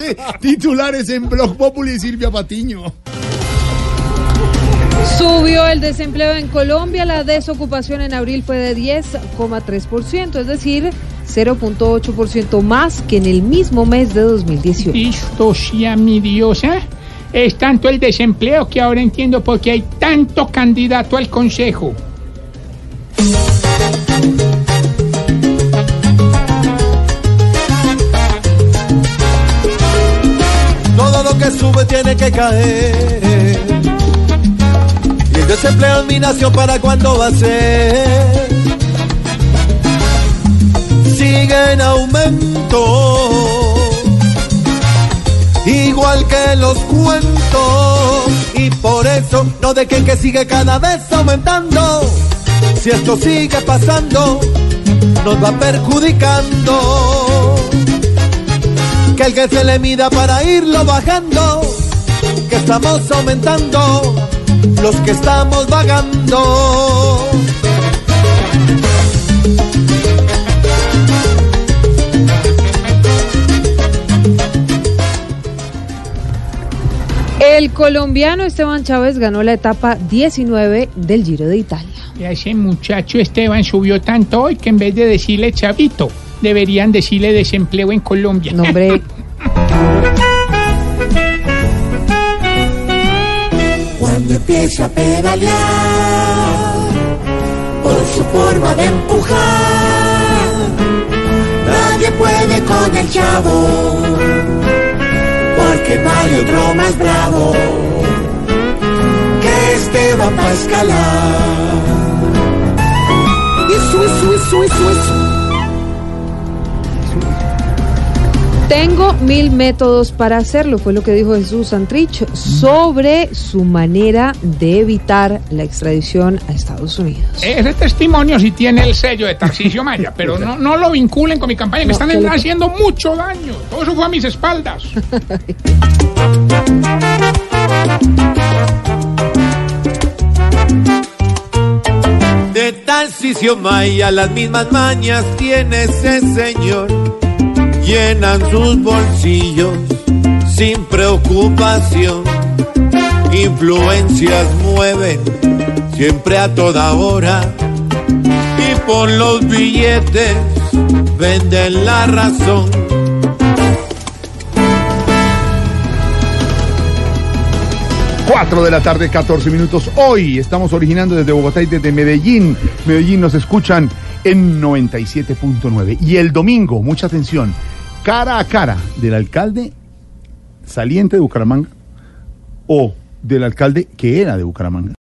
Titulares en Blog Populi Silvia Patiño. Subió el desempleo en Colombia, la desocupación en abril fue de 10,3%, es decir, 0.8% más que en el mismo mes de 2018. Listo, sea mi diosa. Es tanto el desempleo que ahora entiendo por qué hay tanto candidato al consejo. Sube tiene que caer. Y el desempleo en mi nación para cuándo va a ser. Sigue en aumento. Igual que los cuentos. Y por eso no dejen que sigue cada vez aumentando. Si esto sigue pasando, nos va perjudicando que el que se le mida para irlo bajando, que estamos aumentando los que estamos vagando. El colombiano Esteban Chávez ganó la etapa 19 del Giro de Italia. Y a ese muchacho Esteban subió tanto hoy que en vez de decirle chavito, deberían decirle desempleo en Colombia. Nombre Cuando empieza a pedalear, por su forma de empujar, nadie puede con el chavo, porque no hay otro más bravo que Esteban para escalar. Eso, eso, eso, eso, eso. Tengo mil métodos para hacerlo, fue lo que dijo Jesús Santrich sobre su manera de evitar la extradición a Estados Unidos. Ese testimonio sí tiene el sello de Tarcisio Maya, pero no, no lo vinculen con mi campaña, No, están ¿qué le- haciendo mucho daño. Todo eso fue a mis espaldas. De Tarcisio Maya las mismas mañas tiene ese señor. Llenan sus bolsillos sin preocupación. Influencias mueven siempre a toda hora. Y por los billetes venden la razón. Cuatro de la tarde, 14 minutos. Hoy estamos originando desde Bogotá y desde Medellín. Medellín nos escuchan en 97.9. Y el domingo, mucha atención, cara a cara del alcalde saliente de Bucaramanga o del alcalde que era de Bucaramanga.